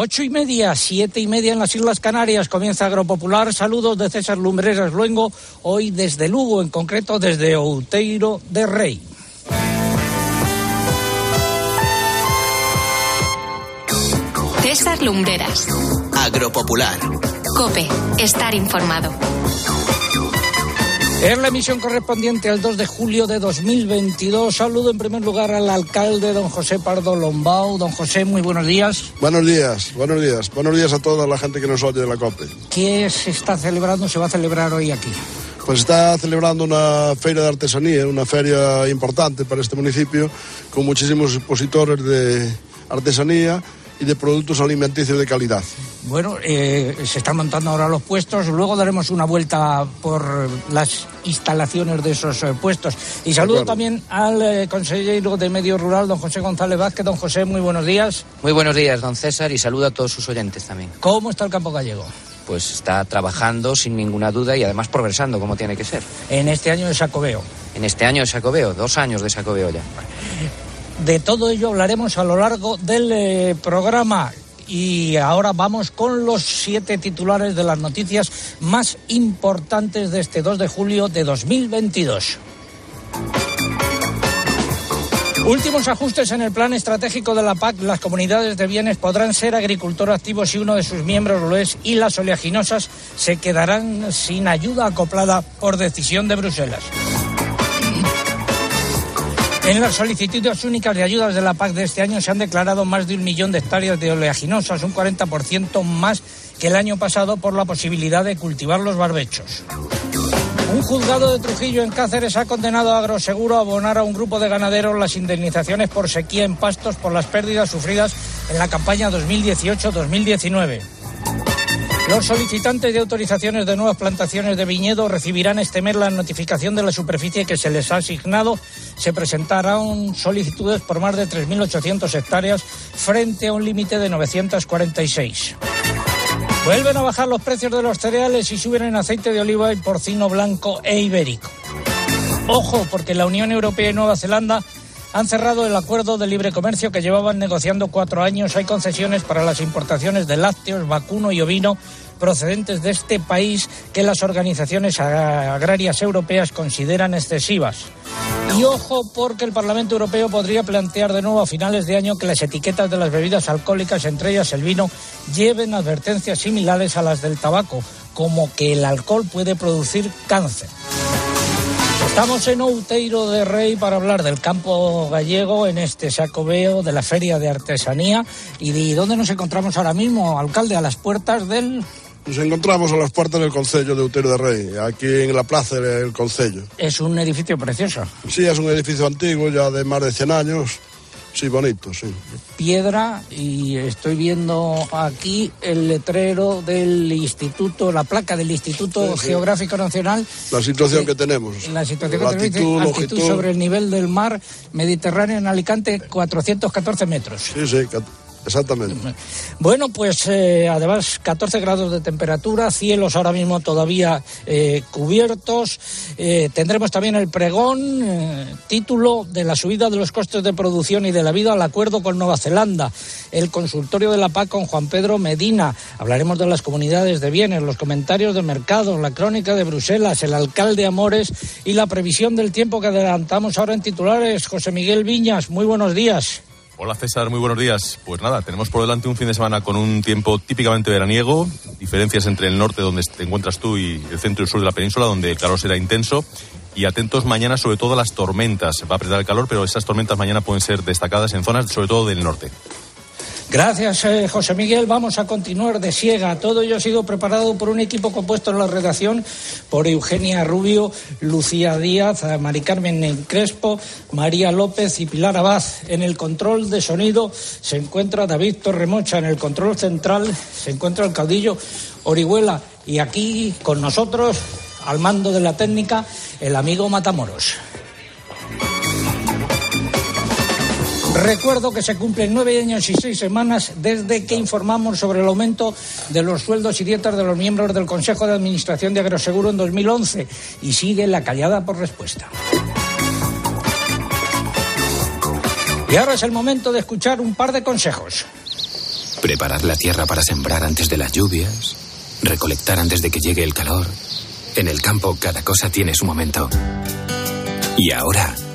Ocho y media, siete y media en las Islas Canarias. Comienza Agropopular. Saludos de César Lumbreras Luengo. Hoy desde Lugo, en concreto desde Outeiro de Rey. César Lumbreras. Agropopular. Cope. Estar informado. Es la emisión correspondiente al 2 de julio de 2022. Saludo en primer lugar al alcalde, don José Pardo Lombao. Don José, muy buenos días. Buenos días, buenos días. Buenos días a toda la gente que nos oye de la COPE. ¿Qué se está celebrando, se va a celebrar hoy aquí? Pues está celebrando una feria de artesanía, una feria importante para este municipio, con muchísimos expositores de artesanía y de productos alimenticios de calidad. Bueno, eh, se están montando ahora los puestos, luego daremos una vuelta por las instalaciones de esos eh, puestos. Y saludo también al eh, consejero de Medio Rural, don José González Vázquez. Don José, muy buenos días. Muy buenos días, don César, y saludo a todos sus oyentes también. ¿Cómo está el campo gallego? Pues está trabajando sin ninguna duda y además progresando como tiene que ser. En este año de Sacobeo. En este año de Sacobeo, dos años de Sacobeo ya. De todo ello hablaremos a lo largo del eh, programa. Y ahora vamos con los siete titulares de las noticias más importantes de este 2 de julio de 2022. Últimos ajustes en el plan estratégico de la PAC. Las comunidades de bienes podrán ser agricultor activos si uno de sus miembros lo es y las oleaginosas se quedarán sin ayuda acoplada por decisión de Bruselas. En las solicitudes únicas de ayudas de la PAC de este año se han declarado más de un millón de hectáreas de oleaginosas, un 40% más que el año pasado por la posibilidad de cultivar los barbechos. Un juzgado de Trujillo en Cáceres ha condenado a Agroseguro a abonar a un grupo de ganaderos las indemnizaciones por sequía en pastos por las pérdidas sufridas en la campaña 2018-2019. Los solicitantes de autorizaciones de nuevas plantaciones de viñedo recibirán este mes la notificación de la superficie que se les ha asignado. Se presentarán solicitudes por más de 3.800 hectáreas frente a un límite de 946. Vuelven a bajar los precios de los cereales y suben en aceite de oliva y porcino blanco e ibérico. Ojo, porque la Unión Europea y Nueva Zelanda han cerrado el acuerdo de libre comercio que llevaban negociando cuatro años. Hay concesiones para las importaciones de lácteos, vacuno y ovino procedentes de este país que las organizaciones agrarias europeas consideran excesivas. Y ojo porque el Parlamento Europeo podría plantear de nuevo a finales de año que las etiquetas de las bebidas alcohólicas, entre ellas el vino, lleven advertencias similares a las del tabaco, como que el alcohol puede producir cáncer. Estamos en Outeiro de Rey para hablar del campo gallego en este sacobeo de la Feria de Artesanía. ¿Y de dónde nos encontramos ahora mismo, alcalde? A las puertas del... Nos encontramos a las puertas del Concello de Outeiro de Rey, aquí en la plaza del Concello. Es un edificio precioso. Sí, es un edificio antiguo, ya de más de 100 años. Sí, bonito, sí. Piedra y estoy viendo aquí el letrero del instituto, la placa del Instituto Sí, sí. Geográfico Nacional. La situación que tenemos. La situación que tenemos altitud sobre el nivel del mar Mediterráneo en Alicante, 414 metros. Sí, sí, exactamente. Bueno, pues eh, además 14 grados de temperatura, cielos ahora mismo todavía eh, cubiertos. Eh, tendremos también el pregón, eh, título de la subida de los costes de producción y de la vida al acuerdo con Nueva Zelanda. El consultorio de la PAC con Juan Pedro Medina. Hablaremos de las comunidades de bienes, los comentarios de mercado, la crónica de Bruselas, el alcalde Amores y la previsión del tiempo que adelantamos ahora en titulares. José Miguel Viñas, muy buenos días. Hola César, muy buenos días. Pues nada, tenemos por delante un fin de semana con un tiempo típicamente veraniego, diferencias entre el norte donde te encuentras tú y el centro y el sur de la península donde el calor será intenso. Y atentos mañana sobre todo a las tormentas. Va a apretar el calor, pero esas tormentas mañana pueden ser destacadas en zonas sobre todo del norte. Gracias, eh, José Miguel. Vamos a continuar de siega. Todo ello ha sido preparado por un equipo compuesto en la redacción por Eugenia Rubio, Lucía Díaz, eh, Mari Carmen Crespo, María López y Pilar Abad. En el control de sonido se encuentra David Torremocha. En el control central se encuentra el caudillo Orihuela. Y aquí con nosotros, al mando de la técnica, el amigo Matamoros. Recuerdo que se cumplen nueve años y seis semanas desde que informamos sobre el aumento de los sueldos y dietas de los miembros del Consejo de Administración de Agroseguro en 2011 y sigue la callada por respuesta. Y ahora es el momento de escuchar un par de consejos. Preparar la tierra para sembrar antes de las lluvias, recolectar antes de que llegue el calor. En el campo cada cosa tiene su momento. Y ahora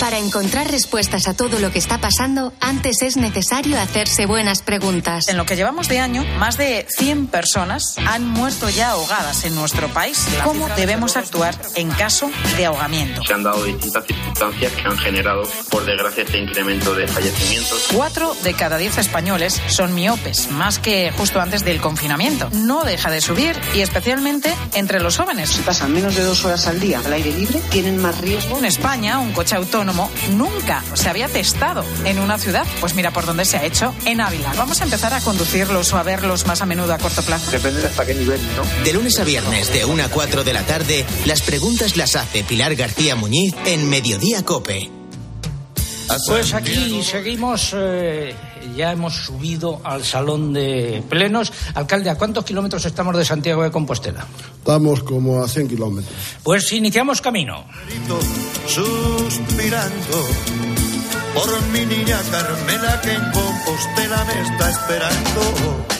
Para encontrar respuestas a todo lo que está pasando, antes es necesario hacerse buenas preguntas. En lo que llevamos de año, más de 100 personas han muerto ya ahogadas en nuestro país. ¿Cómo debemos actuar en caso de ahogamiento? Se han dado distintas circunstancias que han generado, por desgracia, este incremento de fallecimientos. Cuatro de cada diez españoles son miopes, más que justo antes del confinamiento. No deja de subir y especialmente entre los jóvenes. Si pasan menos de dos horas al día al aire libre, tienen más riesgo. En España, un coche autónomo nunca se había testado en una ciudad. Pues mira por dónde se ha hecho, en Ávila. Vamos a empezar a conducirlos o a verlos más a menudo a corto plazo. Depende de hasta qué nivel, ¿no? De lunes a viernes, de 1 a 4 de la tarde, las preguntas las hace Pilar García Muñiz en Mediodía Cope. Pues aquí seguimos, eh, ya hemos subido al salón de plenos. Alcalde, ¿a cuántos kilómetros estamos de Santiago de Compostela? Estamos como a 100 kilómetros. Pues iniciamos camino. Suspirando por mi niña Carmela que en Compostela me está esperando.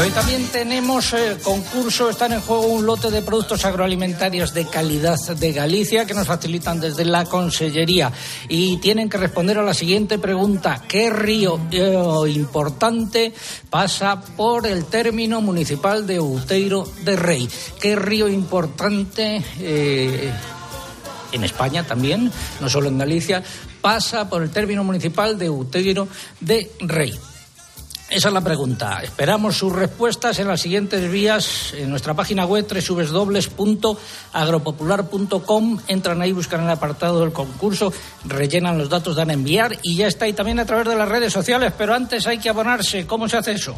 Hoy también tenemos eh, concurso, están en juego un lote de productos agroalimentarios de calidad de Galicia que nos facilitan desde la Consellería y tienen que responder a la siguiente pregunta. ¿Qué río eh, importante pasa por el término municipal de Outeiro de Rey? ¿Qué río importante... eh, en España también, no solo en Galicia, pasa por el término municipal de Outeiro de Rey. Esa es la pregunta. Esperamos sus respuestas en las siguientes vías en nuestra página web www.agropopular.com. Entran ahí, buscan el apartado del concurso, rellenan los datos, dan a enviar y ya está. Y también a través de las redes sociales, pero antes hay que abonarse. ¿Cómo se hace eso?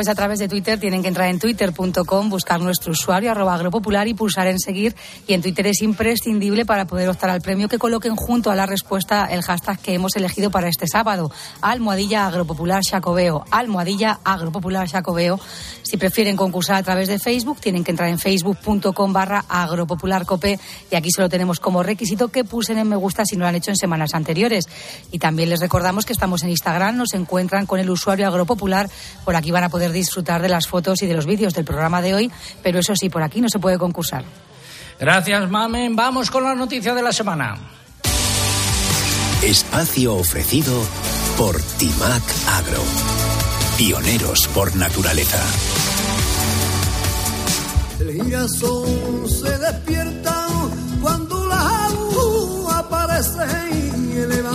Pues a través de Twitter tienen que entrar en twitter.com, buscar nuestro usuario, arroba agropopular y pulsar en seguir. Y en Twitter es imprescindible para poder optar al premio que coloquen junto a la respuesta el hashtag que hemos elegido para este sábado. Almohadilla agropopular Chacobeo. Almohadilla agropopular Chacobeo. Si prefieren concursar a través de Facebook, tienen que entrar en facebook.com barra agropopularcope y aquí solo tenemos como requisito que pulsen en me gusta si no lo han hecho en semanas anteriores. Y también les recordamos que estamos en Instagram, nos encuentran con el usuario agropopular. Por aquí van a poder disfrutar de las fotos y de los vídeos del programa de hoy, pero eso sí, por aquí no se puede concursar. Gracias, Mamen. Vamos con la noticia de la semana. Espacio ofrecido por Timac Agro. Pioneros por naturaleza. El girasol se despierta cuando la agua aparece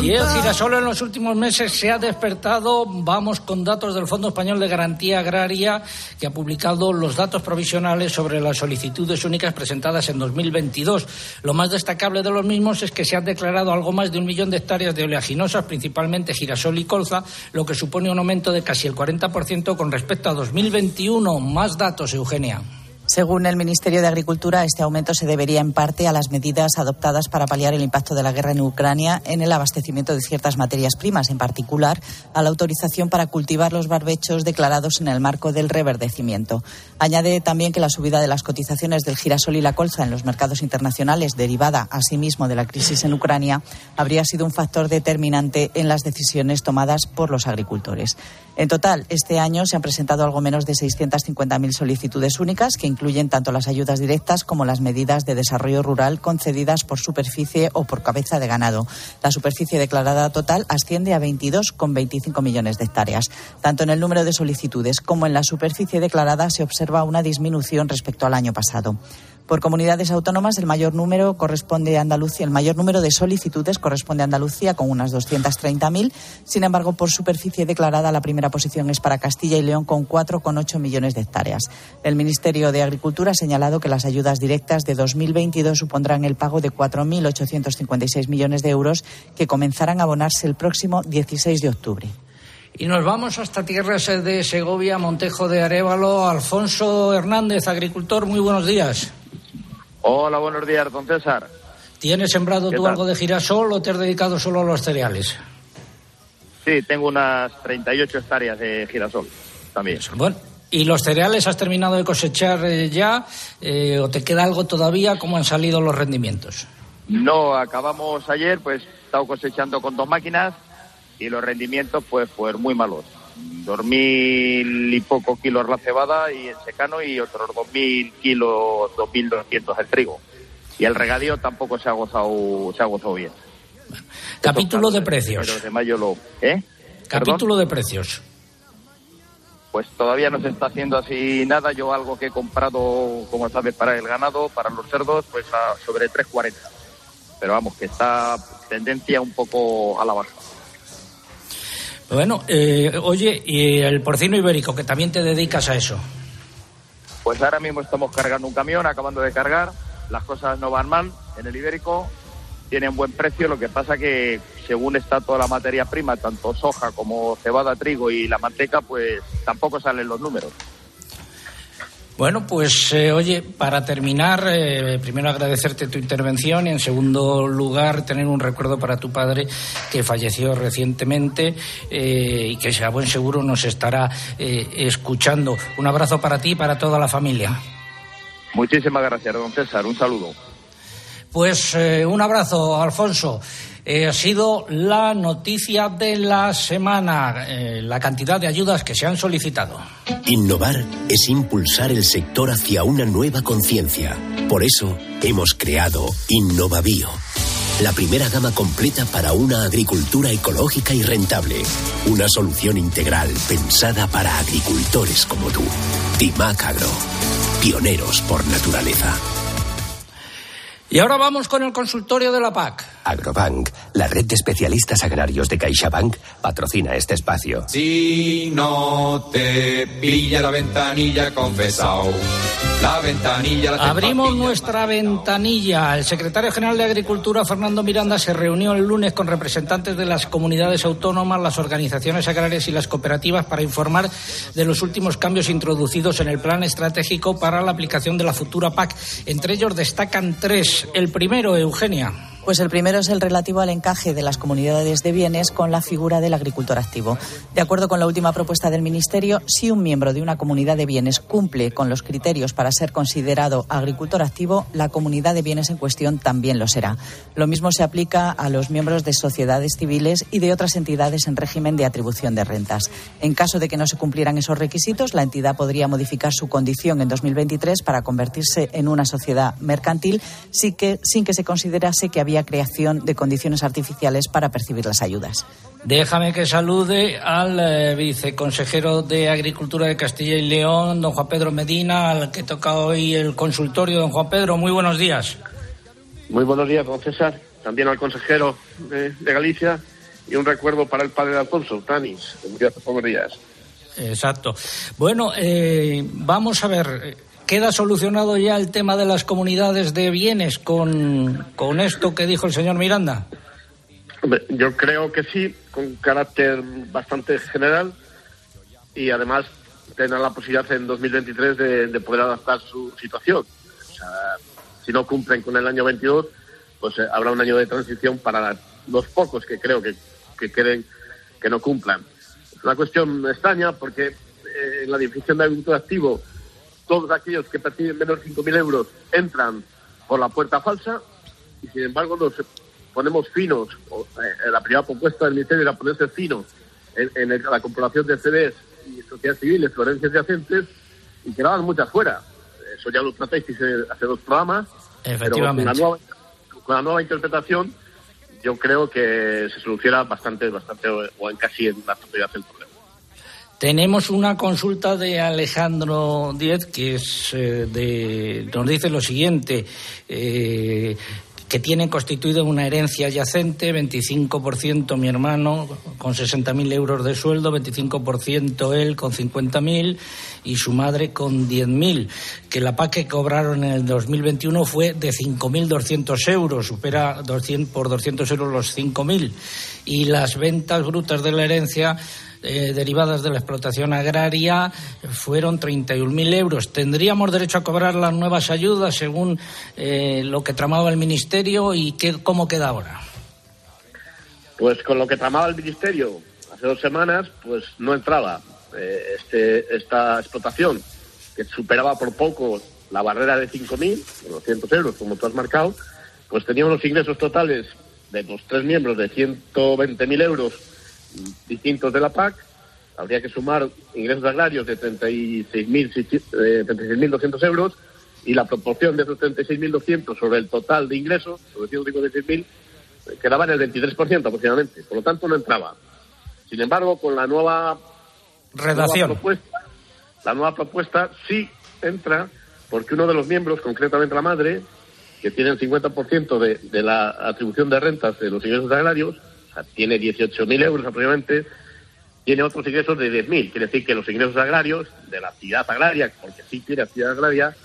y el girasol en los últimos meses se ha despertado. Vamos con datos del Fondo Español de Garantía Agraria, que ha publicado los datos provisionales sobre las solicitudes únicas presentadas en 2022. Lo más destacable de los mismos es que se han declarado algo más de un millón de hectáreas de oleaginosas, principalmente girasol y colza, lo que supone un aumento de casi el 40% con respecto a 2021. Más datos, Eugenia. Según el Ministerio de Agricultura, este aumento se debería en parte a las medidas adoptadas para paliar el impacto de la guerra en Ucrania en el abastecimiento de ciertas materias primas, en particular a la autorización para cultivar los barbechos declarados en el marco del reverdecimiento. Añade también que la subida de las cotizaciones del girasol y la colza en los mercados internacionales, derivada asimismo de la crisis en Ucrania, habría sido un factor determinante en las decisiones tomadas por los agricultores. En total, este año se han presentado algo menos de 650.000 solicitudes únicas que incluyen tanto las ayudas directas como las medidas de desarrollo rural concedidas por superficie o por cabeza de ganado. La superficie declarada total asciende a 22,25 millones de hectáreas. Tanto en el número de solicitudes como en la superficie declarada se observa una disminución respecto al año pasado. Por comunidades autónomas, el mayor número corresponde a Andalucía, el mayor número de solicitudes corresponde a Andalucía con unas 230.000. Sin embargo, por superficie declarada, la primera posición es para Castilla y León con 4,8 millones de hectáreas. El Ministerio de Agricultura ha señalado que las ayudas directas de 2022 supondrán el pago de 4.856 millones de euros que comenzarán a abonarse el próximo 16 de octubre. Y nos vamos hasta tierras de Segovia, Montejo de Arevalo. Alfonso Hernández, agricultor, muy buenos días. Hola, buenos días, don César. ¿Tienes sembrado ¿Qué tú tal? algo de girasol o te has dedicado solo a los cereales? Sí, tengo unas 38 hectáreas de girasol también. Bueno, ¿y los cereales has terminado de cosechar eh, ya eh, o te queda algo todavía? ¿Cómo han salido los rendimientos? No, acabamos ayer, pues he estado cosechando con dos máquinas y los rendimientos pues, pues muy malos. Dos mil y poco kilos la cebada y en secano y otros dos mil kilos, dos mil doscientos el trigo. Y el regadío tampoco se ha gozado, se ha gozado bien. Capítulo de precios. De mayo lo, ¿eh? Capítulo de precios. Pues todavía no se está haciendo así nada. Yo algo que he comprado, como sabes, para el ganado, para los cerdos, pues a sobre 3.40. Pero vamos, que está tendencia un poco a la baja. Bueno, eh, oye, y el porcino ibérico, que también te dedicas a eso. Pues ahora mismo estamos cargando un camión, acabando de cargar. Las cosas no van mal en el ibérico. Tienen buen precio. Lo que pasa que según está toda la materia prima, tanto soja como cebada, trigo y la manteca, pues tampoco salen los números. Bueno, pues eh, oye, para terminar, eh, primero agradecerte tu intervención y en segundo lugar tener un recuerdo para tu padre que falleció recientemente eh, y que a buen seguro nos estará escuchando. Un abrazo para ti y para toda la familia. Muchísimas gracias, don César. Un saludo. Pues eh, un abrazo, Alfonso. Eh, ha sido la noticia de la semana, eh, la cantidad de ayudas que se han solicitado. Innovar es impulsar el sector hacia una nueva conciencia. Por eso hemos creado Innovabio, la primera gama completa para una agricultura ecológica y rentable. Una solución integral pensada para agricultores como tú. Timac Agro, pioneros por naturaleza. Y ahora vamos con el consultorio de la PAC. Agrobank, la red de especialistas agrarios de CaixaBank, patrocina este espacio. Si no te pilla la ventanilla confesao, la ventanilla la Abrimos nuestra ventanilla. El secretario general de Agricultura, Fernando Miranda, se reunió el lunes con representantes de las comunidades autónomas, las organizaciones agrarias y las cooperativas para informar de los últimos cambios introducidos en el plan estratégico para la aplicación de la futura PAC. Entre ellos destacan tres. El primero, Eugenia. Pues el primero es el relativo al encaje de las comunidades de bienes con la figura del agricultor activo. De acuerdo con la última propuesta del Ministerio, si un miembro de una comunidad de bienes cumple con los criterios para ser considerado agricultor activo, la comunidad de bienes en cuestión también lo será. Lo mismo se aplica a los miembros de sociedades civiles y de otras entidades en régimen de atribución de rentas. En caso de que no se cumplieran esos requisitos, la entidad podría modificar su condición en 2023 para convertirse en una sociedad mercantil sin que, sin que se considerase que había creación de condiciones artificiales para percibir las ayudas. Déjame que salude al eh, viceconsejero de Agricultura de Castilla y León, don Juan Pedro Medina, al que toca hoy el consultorio. Don Juan Pedro, muy buenos días. Muy buenos días, don César. También al consejero de, de Galicia y un recuerdo para el padre de Alfonso, Tanis, pocos días. Exacto. Bueno, eh, vamos a ver. ¿Queda solucionado ya el tema de las comunidades de bienes con, con esto que dijo el señor Miranda? Yo creo que sí, con carácter bastante general y además tendrán la posibilidad en 2023 de, de poder adaptar su situación. O sea, si no cumplen con el año 22, pues eh, habrá un año de transición para los pocos que creo que, que queden que no cumplan. Es una cuestión extraña porque eh, la definición de agricultor activo todos aquellos que perciben menos de 5.000 euros entran por la puerta falsa y sin embargo nos ponemos finos, eh, la primera propuesta del Ministerio era ponerse finos en, la comprobación de CDs y sociedades civiles, florencias yacentes y quedaban muchas fuera. Eso ya lo tratáis hace dos programas, pero con la, Efectivamente. nueva, con la nueva interpretación yo creo que se soluciona bastante, bastante o o en casi en la totalidad del problema. Tenemos una consulta de Alejandro Diez que es eh, de, nos dice lo siguiente. eh, que tiene constituida una herencia yacente, 25% mi hermano con 60.000 euros de sueldo, 25% él con 50.000 y su madre con 10.000. Que la PAC que cobraron en el 2021 fue de 5.200 euros, supera 200, por 200 euros los 5.000. Y las ventas brutas de la herencia eh, derivadas de la explotación agraria fueron 31.000 euros. ¿Tendríamos derecho a cobrar las nuevas ayudas según eh, lo que tramaba el Ministerio y qué, cómo queda ahora? Pues con lo que tramaba el Ministerio hace dos semanas, pues no entraba eh, este, esta explotación, que superaba por poco la barrera de 5.000, 200 euros, como tú has marcado, pues tenía unos ingresos totales de los tres miembros de 120.000 euros distintos de la PAC. Habría que sumar ingresos agrarios de 36.200 eh, 36.200 euros y la proporción de esos 36.200 sobre el total de ingresos, sobre 156.000, eh, quedaba en el 23% aproximadamente. Por lo tanto, no entraba. Sin embargo, con la nueva Redacción. nueva propuesta, la nueva propuesta sí entra porque uno de los miembros, concretamente la madre, que tiene el 50% de, de la atribución de rentas de los ingresos agrarios, sea, tiene 18.000 euros aproximadamente, tiene otros ingresos de 10.000. Quiere decir que los ingresos agrarios de la actividad agraria, porque sí tiene actividad agraria,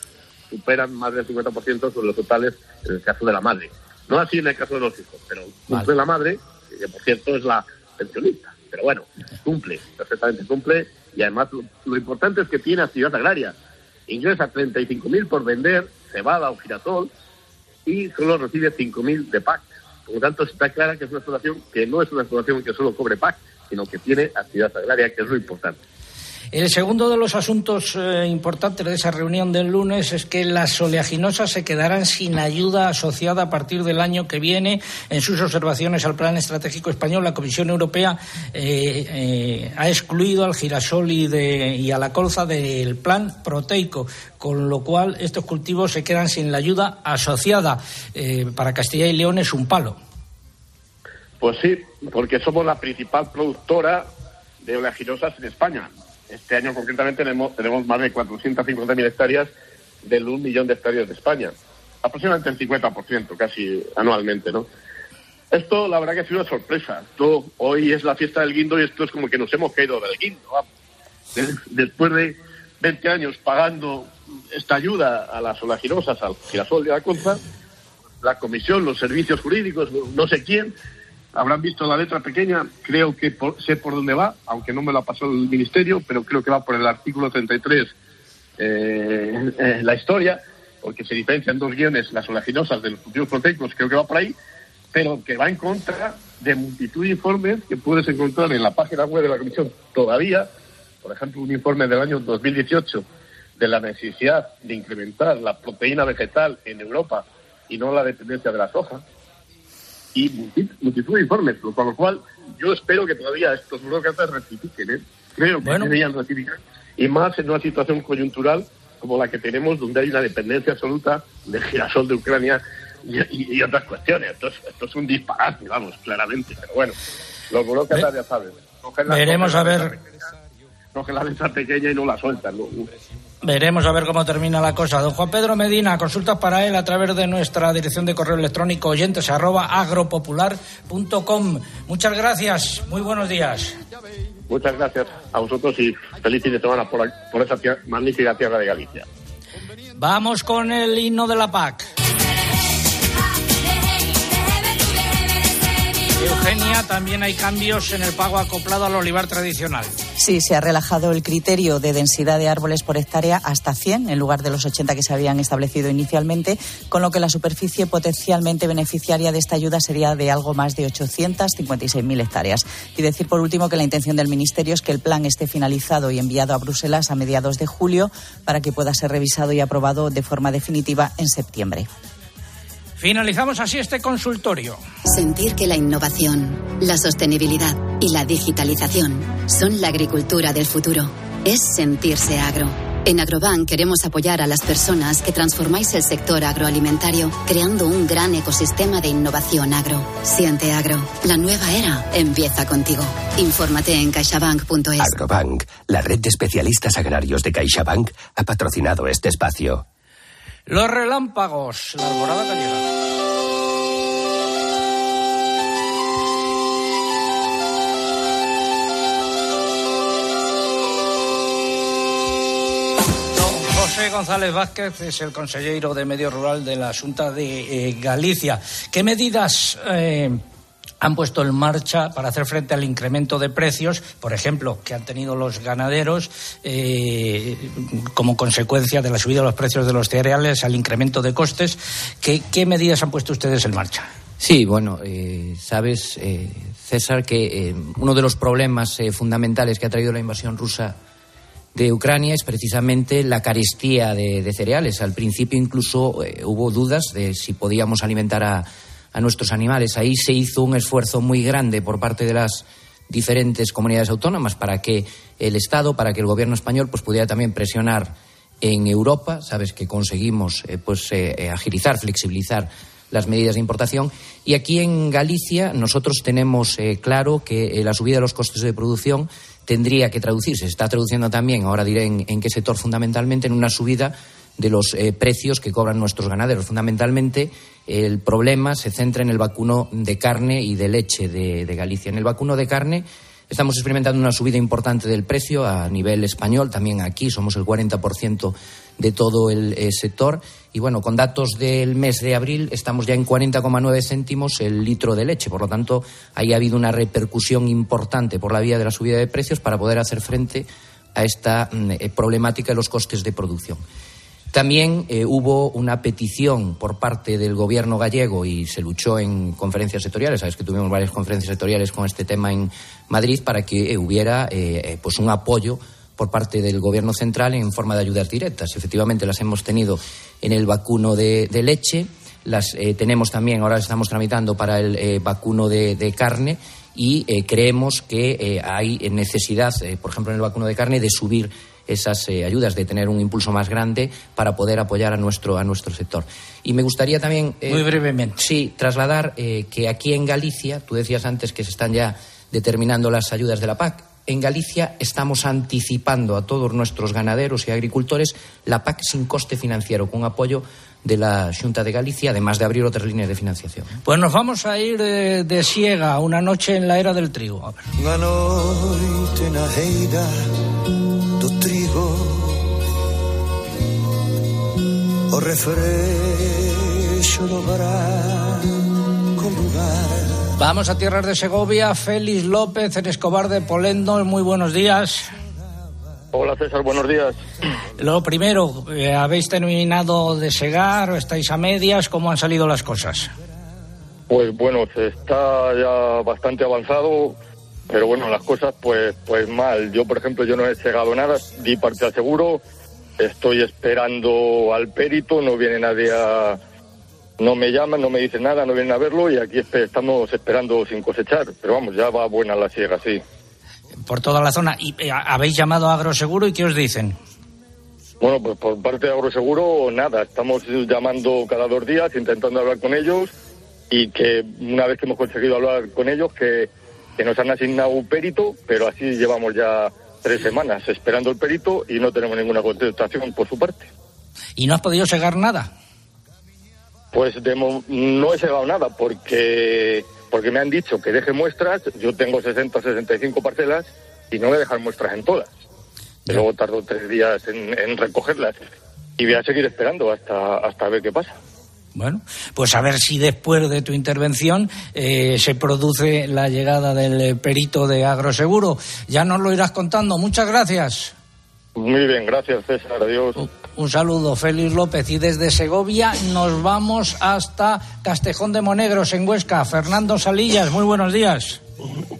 superan más del 50% sobre los totales en el caso de la madre. No así en el caso de los hijos, pero cumple la madre, que por cierto es la pensionista. Pero bueno, cumple, perfectamente cumple, y además lo, lo importante es que tiene actividad agraria. Ingresa 35.000 por vender cebada o girasol y solo recibe 5.000 de PAC. Por lo tanto, está clara que es una explotación que no es una explotación que solo cobre PAC, sino que tiene actividad agraria, que es lo importante. El segundo de los asuntos eh, importantes de esa reunión del lunes es que las oleaginosas se quedarán sin ayuda asociada a partir del año que viene. En sus observaciones al Plan Estratégico Español, la Comisión Europea eh, eh, ha excluido al girasol y, de, y a la colza del plan proteico, con lo cual estos cultivos se quedan sin la ayuda asociada. Para Castilla y León es un palo. Pues sí, porque somos la principal productora de oleaginosas en España. Este año concretamente tenemos, tenemos más de 450.000 hectáreas del un millón de hectáreas de España. Aproximadamente el 50%, casi anualmente, ¿no? Esto, la verdad que ha sido una sorpresa. Esto, hoy es la fiesta del guindo y esto es como que nos hemos caído del guindo. De- después de 20 años pagando esta ayuda a las oleaginosas, al girasol a la colza, la comisión, los servicios jurídicos, no sé quién, habrán visto la letra pequeña, creo que por- sé por dónde va, aunque no me la pasó el ministerio, pero creo que va por el artículo 33 eh, eh, la historia, porque se diferencian dos guiones, las oleaginosas de los cultivos proteicos, creo que va por ahí, pero que va en contra de multitud de informes que puedes encontrar en la página web de la Comisión todavía, por ejemplo, un informe del año 2018 de la necesidad de incrementar la proteína vegetal en Europa y no la dependencia de la soja, y multi- multitud de informes, con lo cual yo espero que todavía estos burócratas rectifiquen, ¿eh? creo que deberían rectificar, y más en una situación coyuntural como la que tenemos, donde hay una dependencia absoluta del girasol de Ucrania y, y- y otras cuestiones. Esto es, esto es un disparate, vamos, claramente, pero bueno, los burócratas ya saben. cogen Veremos a ver. Cogen la letra pequeña y no la sueltan. ¿no? Veremos a ver cómo termina la cosa. Don Juan Pedro Medina, consultas para él a través de nuestra dirección de correo electrónico oyentes arroba agropopular.com. Muchas gracias, muy buenos días. Muchas gracias a vosotros y feliz fin de semana por, por esa magnífica tierra de Galicia. Vamos con el himno de la PAC. Eugenia, también hay cambios en el pago acoplado al olivar tradicional. Sí, se ha relajado el criterio de densidad de árboles por hectárea hasta 100 en lugar de los 80 que se habían establecido inicialmente, con lo que la superficie potencialmente beneficiaria de esta ayuda sería de algo más de 856.000 hectáreas. Y decir por último que la intención del Ministerio es que el plan esté finalizado y enviado a Bruselas a mediados de julio para que pueda ser revisado y aprobado de forma definitiva en septiembre. Finalizamos así este consultorio. Sentir que la innovación, la sostenibilidad y la digitalización son la agricultura del futuro es sentirse agro. En Agrobank queremos apoyar a las personas que transformáis el sector agroalimentario creando un gran ecosistema de innovación agro. Siente agro. La nueva era empieza contigo. Infórmate en caixabank.es. Agrobank, la red de especialistas agrarios de CaixaBank, ha patrocinado este espacio. Los relámpagos, la alborada gallega. José González Vázquez es el consejero de Medio Rural de la Junta de eh, Galicia. ¿Qué medidas eh, han puesto en marcha para hacer frente al incremento de precios, por ejemplo, que han tenido los ganaderos eh, como consecuencia de la subida de los precios de los cereales, al incremento de costes. ¿Qué, medidas han puesto ustedes en marcha? Sí, bueno, eh, sabes, eh, César, que uno de los problemas fundamentales que ha traído la invasión rusa de Ucrania es precisamente la carestía de, cereales. Al principio incluso hubo dudas de si podíamos alimentar a, a nuestros animales. Ahí se hizo un esfuerzo muy grande por parte de las diferentes comunidades autónomas para que el Estado, para que el gobierno español pues, pudiera también presionar en Europa. Sabes que conseguimos eh, pues, eh, eh, agilizar, flexibilizar las medidas de importación. Y aquí en Galicia nosotros tenemos claro que la subida de los costes de producción tendría que traducirse. Se está traduciendo también, ahora diré en, qué sector fundamentalmente, en una subida de los precios que cobran nuestros ganaderos. Fundamentalmente, el problema se centra en el vacuno de carne y de leche de, Galicia. En el vacuno de carne estamos experimentando una subida importante del precio a nivel español, también aquí somos el 40% de todo el eh, sector. Y bueno, con datos del mes de abril estamos ya en 40,9 céntimos el litro de leche. Por lo tanto, ahí ha habido una repercusión importante por la vía de la subida de precios para poder hacer frente a esta mm, eh, problemática de los costes de producción. También eh, hubo una petición por parte del gobierno gallego y se luchó en conferencias sectoriales. Sabes que tuvimos varias conferencias sectoriales con este tema en Madrid para que eh, hubiera eh, pues un apoyo por parte del gobierno central en forma de ayudas directas. Efectivamente, las hemos tenido en el vacuno de, leche, las tenemos también, ahora estamos tramitando para el vacuno de, carne y creemos que hay necesidad, por ejemplo, en el vacuno de carne, de subir esas eh, ayudas, de tener un impulso más grande para poder apoyar a nuestro, a nuestro sector. Y me gustaría también. eh, Muy brevemente. Sí, trasladar eh, que aquí en Galicia, tú decías antes que se están ya determinando las ayudas de la PAC. En Galicia estamos anticipando a todos nuestros ganaderos y agricultores la PAC sin coste financiero, con apoyo de la Junta de Galicia, además de abrir otras líneas de financiación. Pues nos vamos a ir eh, de siega una noche en la era del trigo. A ver. Do trigo O refrexo do branco lugar Vamos a tierras de Segovia. Félix López, en Escobar de Polendo. Muy buenos días. Hola César, buenos días. Lo primero, eh, ¿habéis terminado de segar o estáis a medias? ¿Cómo han salido las cosas? Pues bueno, se está ya bastante avanzado, pero bueno, las cosas pues pues mal. Yo, por ejemplo, yo no he segado nada, di parte al seguro, estoy esperando al perito, no viene nadie a... No me llaman, no me dicen nada, no vienen a verlo y aquí estamos esperando sin cosechar. Pero vamos, ya va buena la siega, sí. Por toda la zona. ¿Y eh, habéis llamado a Agroseguro y qué os dicen? Bueno, pues por parte de Agroseguro, nada. Estamos llamando cada dos días, intentando hablar con ellos y que una vez que hemos conseguido hablar con ellos, que, que nos han asignado un perito, pero así llevamos ya tres semanas esperando el perito y no tenemos ninguna contestación por su parte. ¿Y no has podido segar nada? Pues de mo- no he llegado nada porque porque me han dicho que deje muestras. Yo tengo 60 65 parcelas y no voy a dejar muestras en todas. Y luego tardo tres días en, en recogerlas y voy a seguir esperando hasta hasta ver qué pasa. Bueno, pues a ver si después de tu intervención eh, se produce la llegada del eh, perito de Agroseguro. Ya nos lo irás contando. Muchas gracias. Muy bien, gracias César, adiós. Un saludo, Félix López. Y desde Segovia nos vamos hasta Castejón de Monegros, en Huesca. Fernando Salillas, muy buenos días.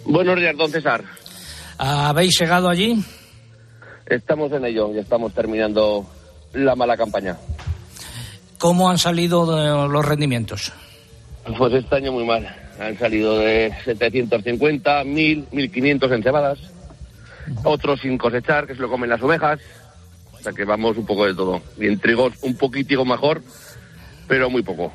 Buenos días, don César. ¿Habéis llegado allí? Estamos en ello y estamos terminando la mala campaña. ¿Cómo han salido los rendimientos? Pues este año muy mal. Han salido de 750, 1000, 1500 en cebadas. Otros sin cosechar, que se lo comen las ovejas. O sea que vamos un poco de todo. Y en trigos un poquitico mejor, pero muy poco.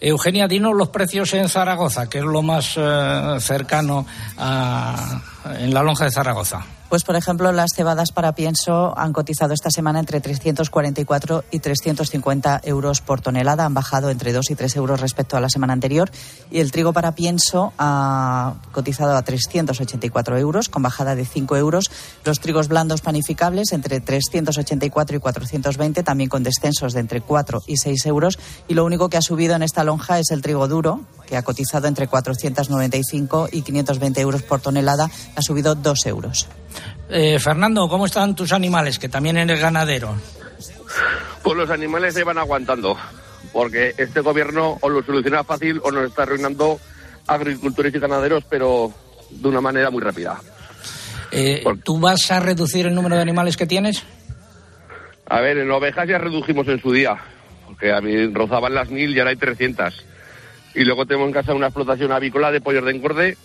Eugenia, dinos los precios en Zaragoza, que es lo más eh, cercano a, en la lonja de Zaragoza. Pues, por ejemplo, las cebadas para pienso han cotizado esta semana entre 344 y 350 euros por tonelada. Han bajado entre 2 y 3 euros respecto a la semana anterior. Y el trigo para pienso ha cotizado a 384 euros, con bajada de 5 euros. Los trigos blandos panificables entre 384 y 420, también con descensos de entre 4 y 6 euros. Y lo único que ha subido en esta lonja es el trigo duro, que ha cotizado entre 495 y 520 euros por tonelada. Ha subido 2 euros. Eh, Fernando, ¿cómo están tus animales? Que también eres ganadero. Pues los animales se van aguantando, porque este gobierno o lo soluciona fácil o nos está arruinando agricultores y ganaderos, pero de una manera muy rápida. Eh, ¿Tú vas a reducir el número de animales que tienes? A ver, en ovejas ya redujimos en su día, porque a mí rozaban las mil y ahora hay 300. Y luego tenemos en casa una explotación avícola de pollos de engorde,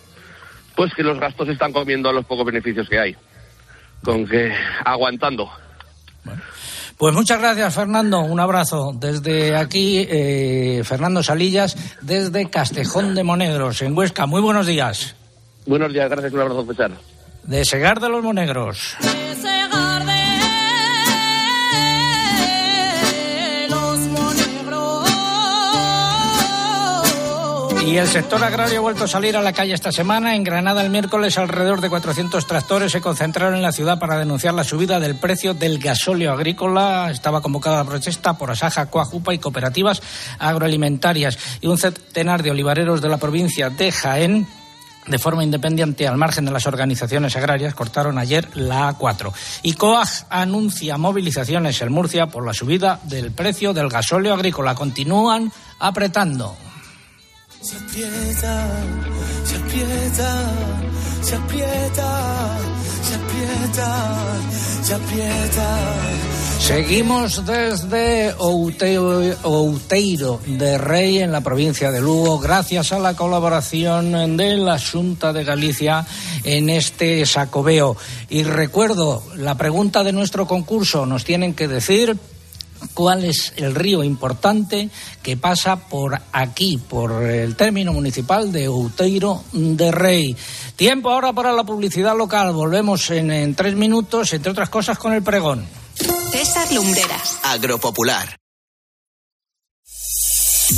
pues que los gastos están comiendo a los pocos beneficios que hay. Con que aguantando. Pues muchas gracias, Fernando. Un abrazo desde aquí, eh, Fernando Salillas, desde Castejón de Monegros, en Huesca. Muy buenos días. Buenos días, gracias, un abrazo, César. De Segar de los Monegros. Y el sector agrario ha vuelto a salir a la calle esta semana. En Granada el miércoles alrededor de 400 tractores se concentraron en la ciudad para denunciar la subida del precio del gasóleo agrícola. Estaba convocada la protesta por Asaja, Coajupa y cooperativas agroalimentarias. Y un centenar de olivareros de la provincia de Jaén de forma independiente al margen de las organizaciones agrarias cortaron ayer la A4. Y COAG anuncia movilizaciones en Murcia por la subida del precio del gasóleo agrícola. Continúan apretando. Se aprieta, se aprieta, se aprieta, se aprieta, se aprieta. Seguimos desde Outeiro, Outeiro de Rey, en la provincia de Lugo, gracias a la colaboración de la Junta de Galicia en este sacobeo. Y recuerdo la pregunta de nuestro concurso, nos tienen que decir cuál es el río importante que pasa por aquí, por el término municipal de Outeiro de Rey. Tiempo ahora para la publicidad local. Volvemos en, en tres minutos, entre otras cosas, con el pregón. César Lumbreras. Agropopular.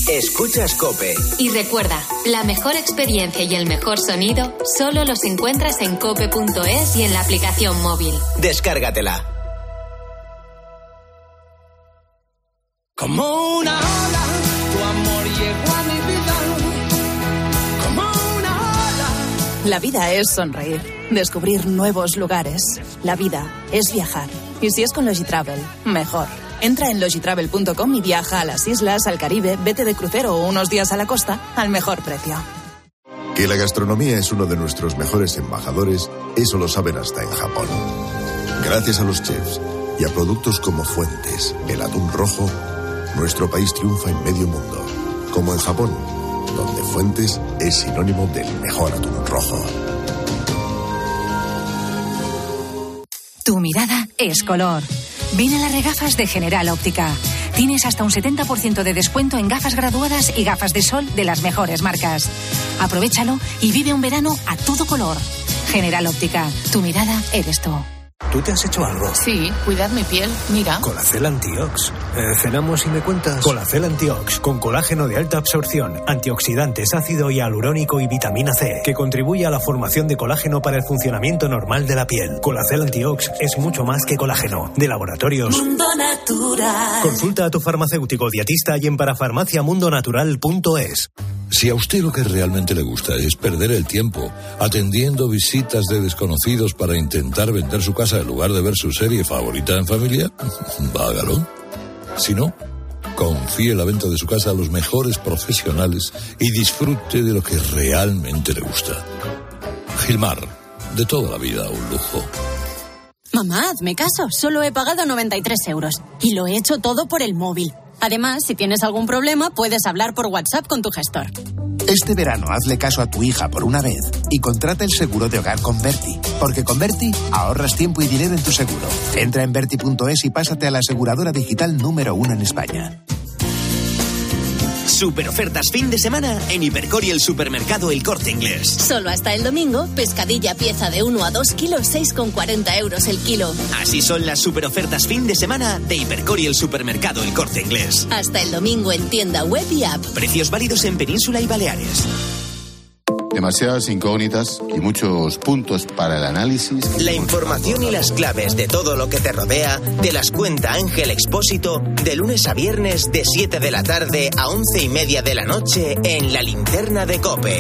Escuchas Cope. Y recuerda, la mejor experiencia y el mejor sonido solo los encuentras en cope.es y en la aplicación móvil. Descárgatela. Como una ola, tu amor llegó a mi vida. Como una ola. La vida es sonreír, descubrir nuevos lugares. La vida es viajar. Y si es con Logitravel, mejor. Entra en logitravel.com y viaja a las islas, al Caribe, vete de crucero o unos días a la costa al mejor precio. Que la gastronomía es uno de nuestros mejores embajadores, eso lo saben hasta en Japón. Gracias a los chefs y a productos como Fuentes, el atún rojo, nuestro país triunfa en medio mundo, como en Japón, donde Fuentes es sinónimo del mejor atún rojo. Tu mirada es color. Ven a las regafas de General Óptica. Tienes hasta un 70% de descuento en gafas graduadas y gafas de sol de las mejores marcas. Aprovechalo y vive un verano a todo color. General Óptica, tu mirada eres tú. ¿Tú te has hecho algo? Sí, cuidar mi piel. Mira. Colacel Antiox. Eh, ¿Cenamos y me cuentas? Colacel Antiox, con colágeno de alta absorción, antioxidantes, ácido hialurónico y vitamina C, que contribuye a la formación de colágeno para el funcionamiento normal de la piel. Colacel Antiox es mucho más que colágeno. De laboratorios. Mundo natural. Consulta a tu farmacéutico dietista y en parafarmaciamundonatural.es. Si a usted lo que realmente le gusta es perder el tiempo atendiendo visitas de desconocidos para intentar vender su casa en lugar de ver su serie favorita en familia, hágalo. Si no, confíe la venta de su casa a los mejores profesionales y disfrute de lo que realmente le gusta. Gilmar, de toda la vida un lujo. Mamá, hazme caso. Solo he pagado 93 euros. Y lo he hecho todo por el móvil. Además, si tienes algún problema, puedes hablar por WhatsApp con tu gestor. Este verano hazle caso a tu hija por una vez y contrata el seguro de hogar con Berti. Porque con Berti ahorras tiempo y dinero en tu seguro. Entra en Berti.es y pásate a la aseguradora digital número uno en España. Super ofertas fin de semana en Hipercor y el supermercado El Corte Inglés. Solo hasta el domingo, pescadilla pieza de 1 a 2 kilos, 6,40 euros el kilo. Así son las super ofertas fin de semana de Hipercor y el supermercado El Corte Inglés. Hasta el domingo en tienda web y app. Precios válidos en Península y Baleares. Demasiadas incógnitas y muchos puntos para el análisis. La información y las claves de todo lo que te rodea te las cuenta Ángel Expósito de lunes a viernes de 7 de la tarde a 11 y media de la noche en la linterna de Cope.